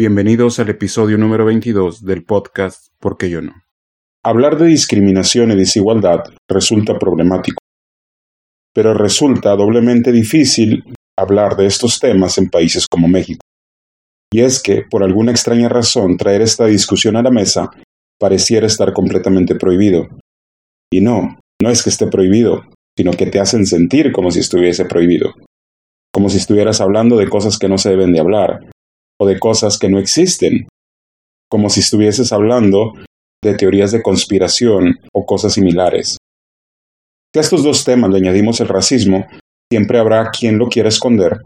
Bienvenidos al episodio número 22 del podcast ¿Por qué yo no? Hablar de discriminación y desigualdad resulta problemático, pero resulta doblemente difícil hablar de estos temas en países como México. Y es que, por alguna extraña razón, traer esta discusión a la mesa pareciera estar completamente prohibido. Y no, no es que esté prohibido, sino que te hacen sentir como si estuviese prohibido, como si estuvieras hablando de cosas que no se deben de hablar, o de cosas que no existen, como si estuvieses hablando de teorías de conspiración o cosas similares. Si a estos dos temas le añadimos el racismo, siempre habrá quien lo quiera esconder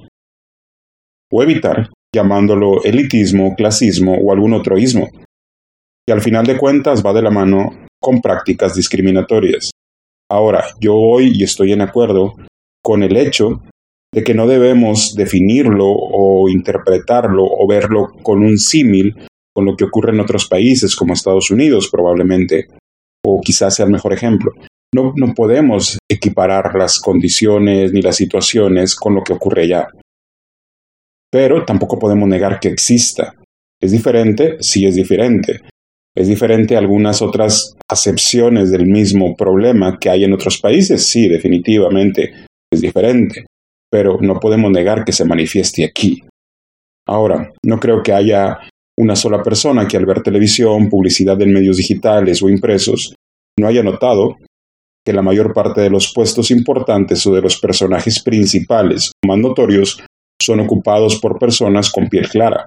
o evitar, llamándolo elitismo, clasismo o algún otro ismo, y al final de cuentas va de la mano con prácticas discriminatorias. Ahora, yo hoy y estoy en acuerdo con el hecho de que no debemos definirlo o interpretarlo o verlo con un símil con lo que ocurre en otros países como Estados Unidos probablemente, o quizás sea el mejor ejemplo. No, no podemos equiparar las condiciones ni las situaciones con lo que ocurre allá. Pero tampoco podemos negar que exista. ¿Es diferente? Sí es diferente. ¿Es diferente a algunas otras acepciones del mismo problema que hay en otros países? Sí, definitivamente es diferente pero no podemos negar que se manifieste aquí. Ahora, no creo que haya una sola persona que al ver televisión, publicidad en medios digitales o impresos, no haya notado que la mayor parte de los puestos importantes o de los personajes principales más notorios son ocupados por personas con piel clara,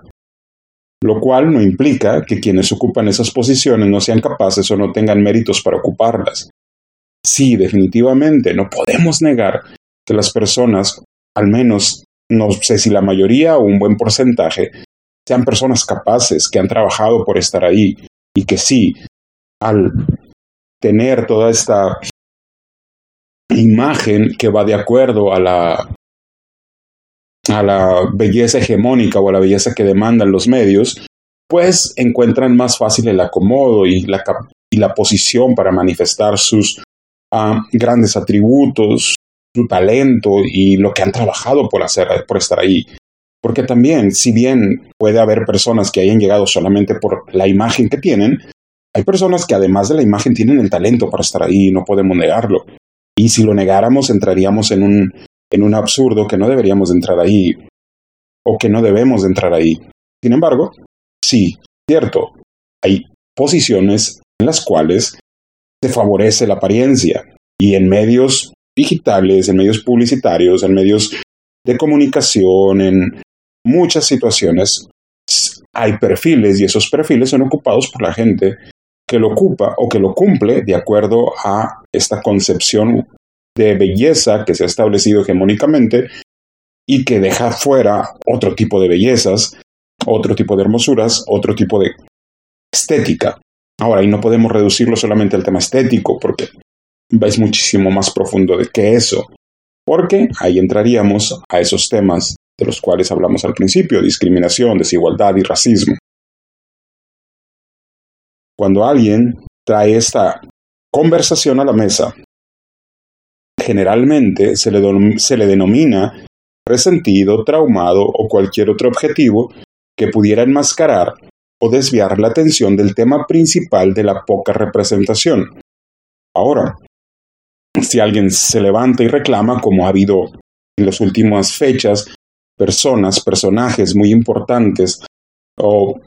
lo cual no implica que quienes ocupan esas posiciones no sean capaces o no tengan méritos para ocuparlas. Sí, definitivamente, no podemos negar que las personas al menos, no sé si la mayoría o un buen porcentaje, sean personas capaces, que han trabajado por estar ahí y que sí, al tener toda esta imagen que va de acuerdo a la a la belleza hegemónica o a la belleza que demandan los medios, pues encuentran más fácil el acomodo y la, y la posición para manifestar sus uh, grandes atributos, su talento y lo que han trabajado por hacer, por estar ahí. Porque también, si bien puede haber personas que hayan llegado solamente por la imagen que tienen, hay personas que además de la imagen tienen el talento para estar ahí y no podemos negarlo. Y si lo negáramos, entraríamos en un, en un absurdo que no deberíamos entrar ahí o que no debemos entrar ahí. Sin embargo, sí, cierto, hay posiciones en las cuales se favorece la apariencia y en medios digitales, en medios publicitarios, en medios de comunicación, en muchas situaciones hay perfiles y esos perfiles son ocupados por la gente que lo ocupa o que lo cumple de acuerdo a esta concepción de belleza que se ha establecido hegemónicamente y que deja fuera otro tipo de bellezas, otro tipo de hermosuras, otro tipo de estética. Ahora, y no podemos reducirlo solamente al tema estético, porque es muchísimo más profundo de que eso, porque ahí entraríamos a esos temas de los cuales hablamos al principio, discriminación, desigualdad y racismo. Cuando alguien trae esta conversación a la mesa, generalmente se le, se le denomina resentido, traumado o cualquier otro objetivo que pudiera enmascarar o desviar la atención del tema principal de la poca representación. Ahora, si alguien se levanta y reclama, como ha habido en las últimas fechas, personas, personajes muy importantes o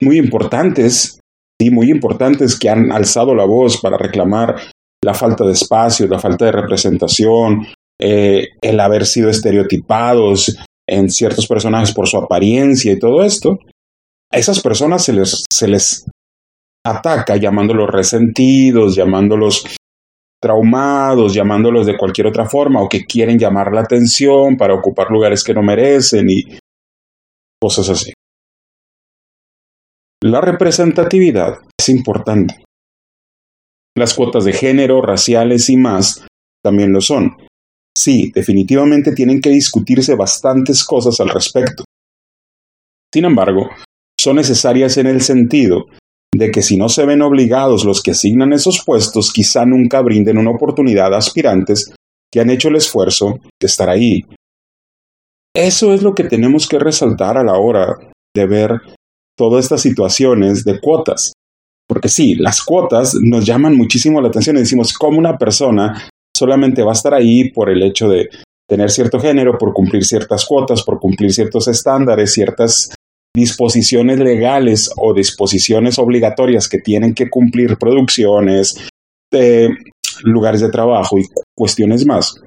muy importantes, y muy importantes que han alzado la voz para reclamar la falta de espacio, la falta de representación, eh, el haber sido estereotipados en ciertos personajes por su apariencia y todo esto, a esas personas se les, se les ataca llamándolos resentidos, llamándolos traumados, llamándolos de cualquier otra forma, o que quieren llamar la atención para ocupar lugares que no merecen y cosas así. La representatividad es importante. Las cuotas de género, raciales y más también lo son. Sí, definitivamente tienen que discutirse bastantes cosas al respecto. Sin embargo, son necesarias en el sentido de que si no se ven obligados los que asignan esos puestos, quizá nunca brinden una oportunidad a aspirantes que han hecho el esfuerzo de estar ahí. Eso es lo que tenemos que resaltar a la hora de ver todas estas situaciones de cuotas. Porque sí, las cuotas nos llaman muchísimo la atención y decimos, ¿cómo una persona solamente va a estar ahí por el hecho de tener cierto género, por cumplir ciertas cuotas, por cumplir ciertos estándares, ciertas disposiciones legales o disposiciones obligatorias que tienen que cumplir producciones, de lugares de trabajo y cuestiones más.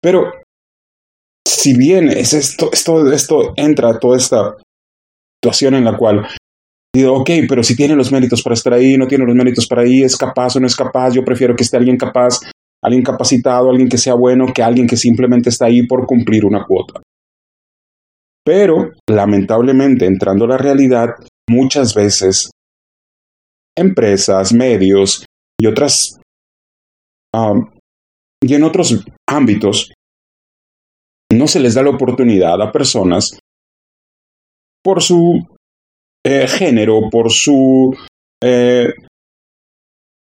Pero si bien es esto, esto, esto entra toda esta situación en la cual digo, ok, pero si tiene los méritos para estar ahí, no tiene los méritos para ahí, es capaz o no es capaz, yo prefiero que esté alguien capaz, alguien capacitado, alguien que sea bueno, que alguien que simplemente está ahí por cumplir una cuota. Pero, lamentablemente, entrando a la realidad, muchas veces empresas, medios y otras y en otros ámbitos no se les da la oportunidad a personas por su eh, género, por su eh,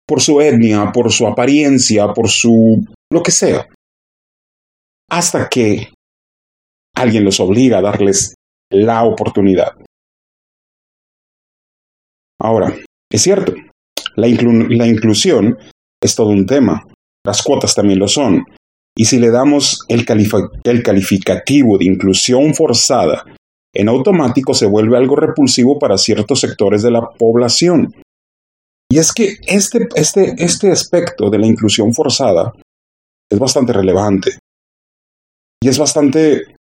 por su etnia, por su apariencia, por su lo que sea, hasta que alguien los obliga a darles la oportunidad. Ahora, es cierto, la, inclusión es todo un tema, las cuotas también lo son, y si le damos el, el calificativo de inclusión forzada, en automático se vuelve algo repulsivo para ciertos sectores de la población. Y es que este, este, este aspecto de la inclusión forzada es bastante relevante. Y es bastante...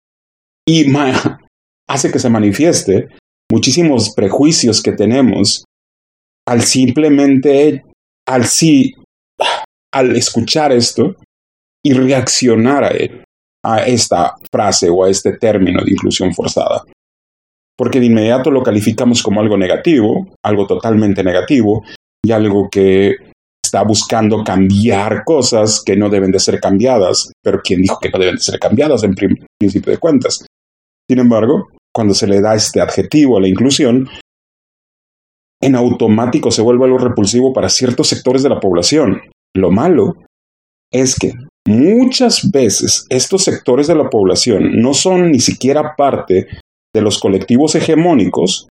y hace que se manifieste muchísimos prejuicios que tenemos al simplemente, al sí, al escuchar esto y reaccionar a él, a esta frase o a este término de inclusión forzada. Porque de inmediato lo calificamos como algo negativo, algo totalmente negativo, y algo que está buscando cambiar cosas que no deben de ser cambiadas, pero ¿quién dijo que no deben de ser cambiadas en principio de cuentas? Sin embargo, cuando se le da este adjetivo a la inclusión, en automático se vuelve algo repulsivo para ciertos sectores de la población. Lo malo es que muchas veces estos sectores de la población no son ni siquiera parte de los colectivos hegemónicos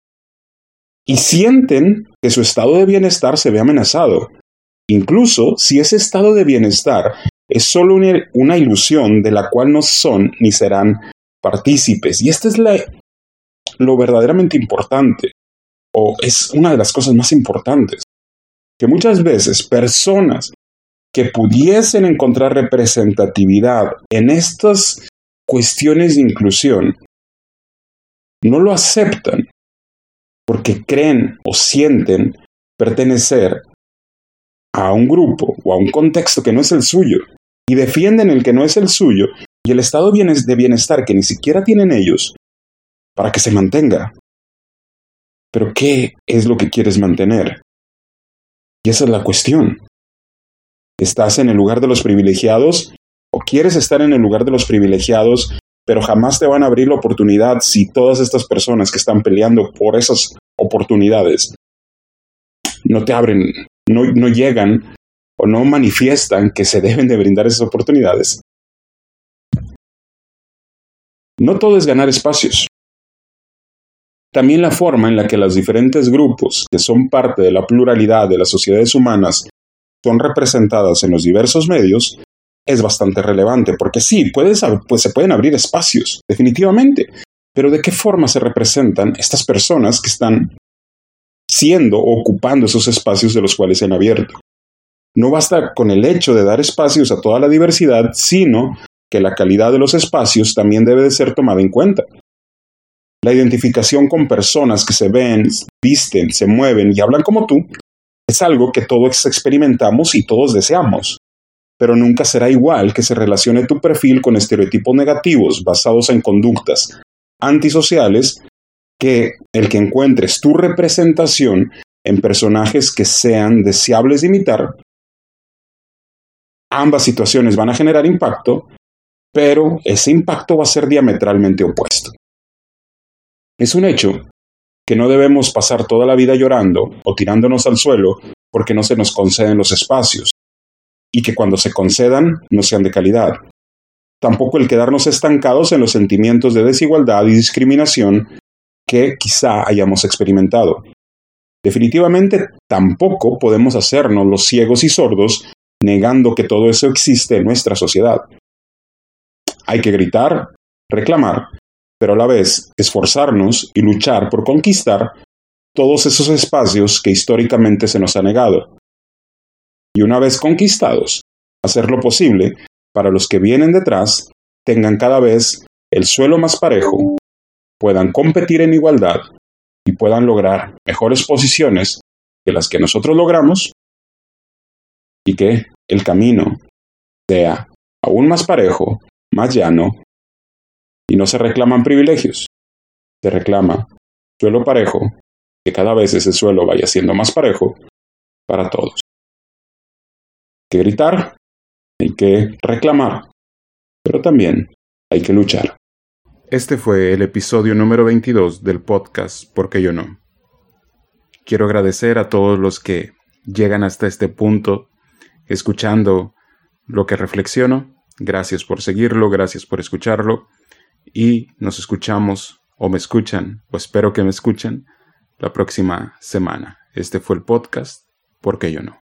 y sienten que su estado de bienestar se ve amenazado, incluso si ese estado de bienestar es solo una, ilusión de la cual no son ni serán partícipes. Y esta es la, lo verdaderamente importante, o es una de las cosas más importantes, que muchas veces personas que pudiesen encontrar representatividad en estas cuestiones de inclusión no lo aceptan porque creen o sienten pertenecer a un grupo o a un contexto que no es el suyo y defienden el que no es el suyo y el estado de bienestar que ni siquiera tienen ellos para que se mantenga. Pero ¿qué es lo que quieres mantener? Y esa es la cuestión. ¿Estás en el lugar de los privilegiados o quieres estar en el lugar de los privilegiados, pero jamás te van a abrir la oportunidad si todas estas personas que están peleando por esas oportunidades no te abren, no, no llegan o no manifiestan que se deben de brindar esas oportunidades? No todo es ganar espacios. También la forma en la que los diferentes grupos que son parte de la pluralidad de las sociedades humanas son representadas en los diversos medios es bastante relevante, porque sí, pues se pueden abrir espacios, definitivamente, pero ¿de qué forma se representan estas personas que están siendo o ocupando esos espacios de los cuales se han abierto? No basta con el hecho de dar espacios a toda la diversidad, sino que la calidad de los espacios también debe de ser tomada en cuenta. La identificación con personas que se ven, visten, se mueven y hablan como tú es algo que todos experimentamos y todos deseamos, pero nunca será igual que se relacione tu perfil con estereotipos negativos basados en conductas antisociales que el que encuentres tu representación en personajes que sean deseables de imitar. Ambas situaciones van a generar impacto, pero ese impacto va a ser diametralmente opuesto. Es un hecho que no debemos pasar toda la vida llorando o tirándonos al suelo porque no se nos conceden los espacios, y que cuando se concedan no sean de calidad. tampoco el quedarnos estancados en los sentimientos de desigualdad y discriminación que quizá hayamos experimentado. Definitivamente tampoco podemos hacernos los ciegos y sordos negando que todo eso existe en nuestra sociedad. Hay que gritar, reclamar, pero a la vez esforzarnos y luchar por conquistar todos esos espacios que históricamente se nos ha negado. Y una vez conquistados, hacer lo posible para los que vienen detrás tengan cada vez el suelo más parejo, puedan competir en igualdad y puedan lograr mejores posiciones que las que nosotros logramos y que el camino sea aún más parejo, más llano y no se reclaman privilegios, se reclama suelo parejo, que cada vez ese suelo vaya siendo más parejo para todos. Hay que gritar, hay que reclamar, pero también hay que luchar. Este fue el episodio número 22 del podcast Porque yo no. Quiero agradecer a todos los que llegan hasta este punto escuchando lo que reflexiono. Gracias por seguirlo, gracias por escucharlo y nos escuchamos o me escuchan o espero que me escuchen la próxima semana. Este fue el podcast, porque yo no.